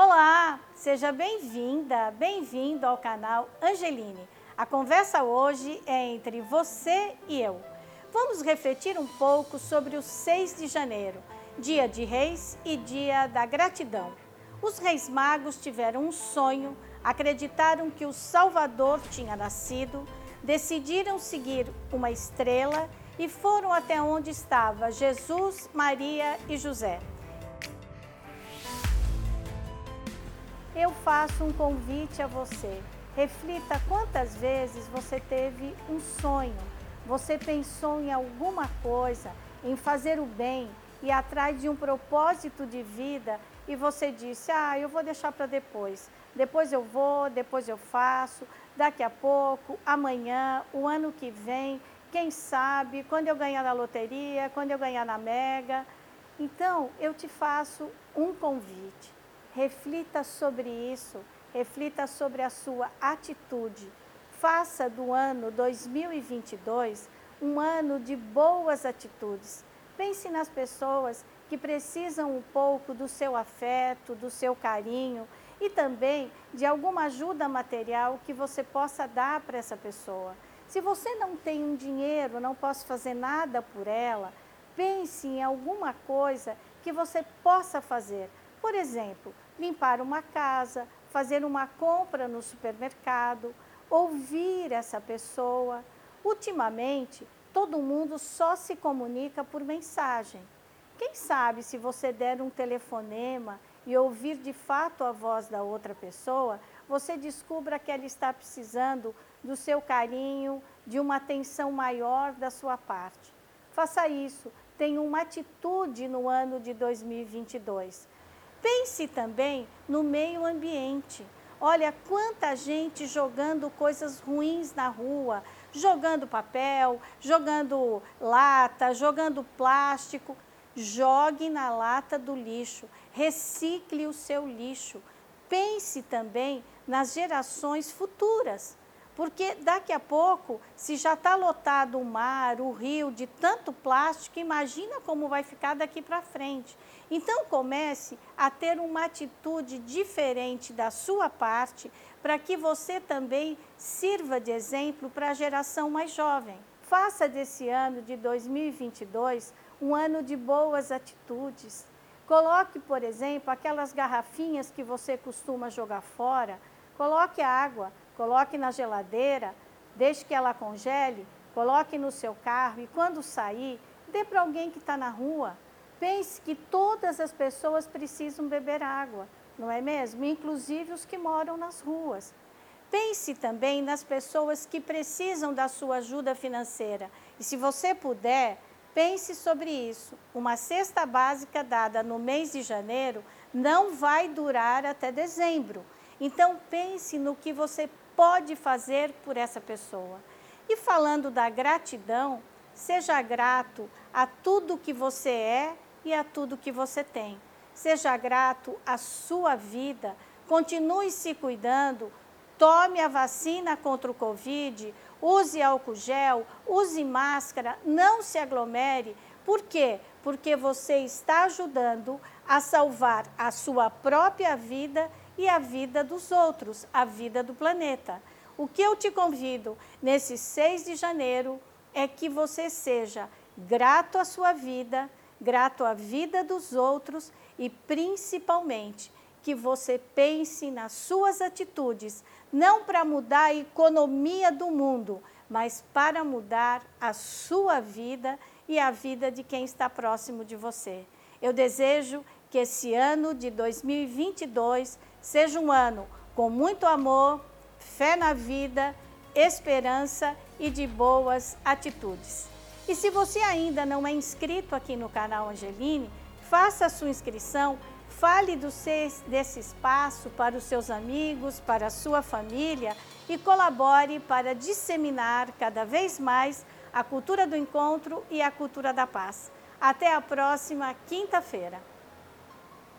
Olá, seja bem-vinda, bem-vindo ao canal Angeline. A conversa hoje é entre você e eu. Vamos refletir um pouco sobre o 6 de janeiro, dia de reis e dia da gratidão. Os reis magos tiveram um sonho, acreditaram que o Salvador tinha nascido, decidiram seguir uma estrela e foram até onde estava Jesus, Maria e José. Eu faço um convite a você. Reflita quantas vezes você teve um sonho, você pensou em alguma coisa, em fazer o bem e atrás de um propósito de vida e você disse: Ah, eu vou deixar para depois. Depois eu vou, depois eu faço, daqui a pouco, amanhã, o ano que vem quem sabe, quando eu ganhar na loteria, quando eu ganhar na Mega. Então, eu te faço um convite. Reflita sobre isso, reflita sobre a sua atitude. Faça do ano 2022 um ano de boas atitudes. Pense nas pessoas que precisam um pouco do seu afeto, do seu carinho e também de alguma ajuda material que você possa dar para essa pessoa. Se você não tem um dinheiro, não posso fazer nada por ela, pense em alguma coisa que você possa fazer. Por exemplo, limpar uma casa, fazer uma compra no supermercado, ouvir essa pessoa. Ultimamente, todo mundo só se comunica por mensagem. Quem sabe se você der um telefonema e ouvir de fato a voz da outra pessoa, você descubra que ela está precisando do seu carinho, de uma atenção maior da sua parte. Faça isso, tenha uma atitude no ano de 2022. Pense também no meio ambiente. Olha quanta gente jogando coisas ruins na rua, jogando papel, jogando lata, jogando plástico. Jogue na lata do lixo, recicle o seu lixo. Pense também nas gerações futuras. Porque daqui a pouco, se já está lotado o mar, o rio de tanto plástico, imagina como vai ficar daqui para frente. Então comece a ter uma atitude diferente da sua parte para que você também sirva de exemplo para a geração mais jovem. Faça desse ano de 2022 um ano de boas atitudes. Coloque, por exemplo, aquelas garrafinhas que você costuma jogar fora, coloque água, coloque na geladeira, deixe que ela congele, coloque no seu carro e quando sair, dê para alguém que está na rua. Pense que todas as pessoas precisam beber água, não é mesmo? Inclusive os que moram nas ruas. Pense também nas pessoas que precisam da sua ajuda financeira. E se você puder, pense sobre isso. Uma cesta básica dada no mês de janeiro não vai durar até dezembro. Então pense no que você pode fazer por essa pessoa. E falando da gratidão, seja grato a tudo que você é e a tudo que você tem. Seja grato à sua vida, continue se cuidando, tome a vacina contra o Covid, use álcool gel, use máscara, não se aglomere. Por quê? Porque você está ajudando a salvar a sua própria vida e a vida dos outros, a vida do planeta. O que eu te convido nesse 6 de janeiro é que você seja grato à sua vida, grato à vida dos outros e principalmente que você pense nas suas atitudes, não para mudar a economia do mundo, mas para mudar a sua vida e a vida de quem está próximo de você. Eu desejo que esse ano de 2022 seja um ano com muito amor, fé na vida, esperança e de boas atitudes. E se você ainda não é inscrito aqui no canal Angeline, faça a sua inscrição, fale do desse espaço para os seus amigos, para a sua família e colabore para disseminar cada vez mais a cultura do encontro e a cultura da paz. Até a próxima quinta-feira.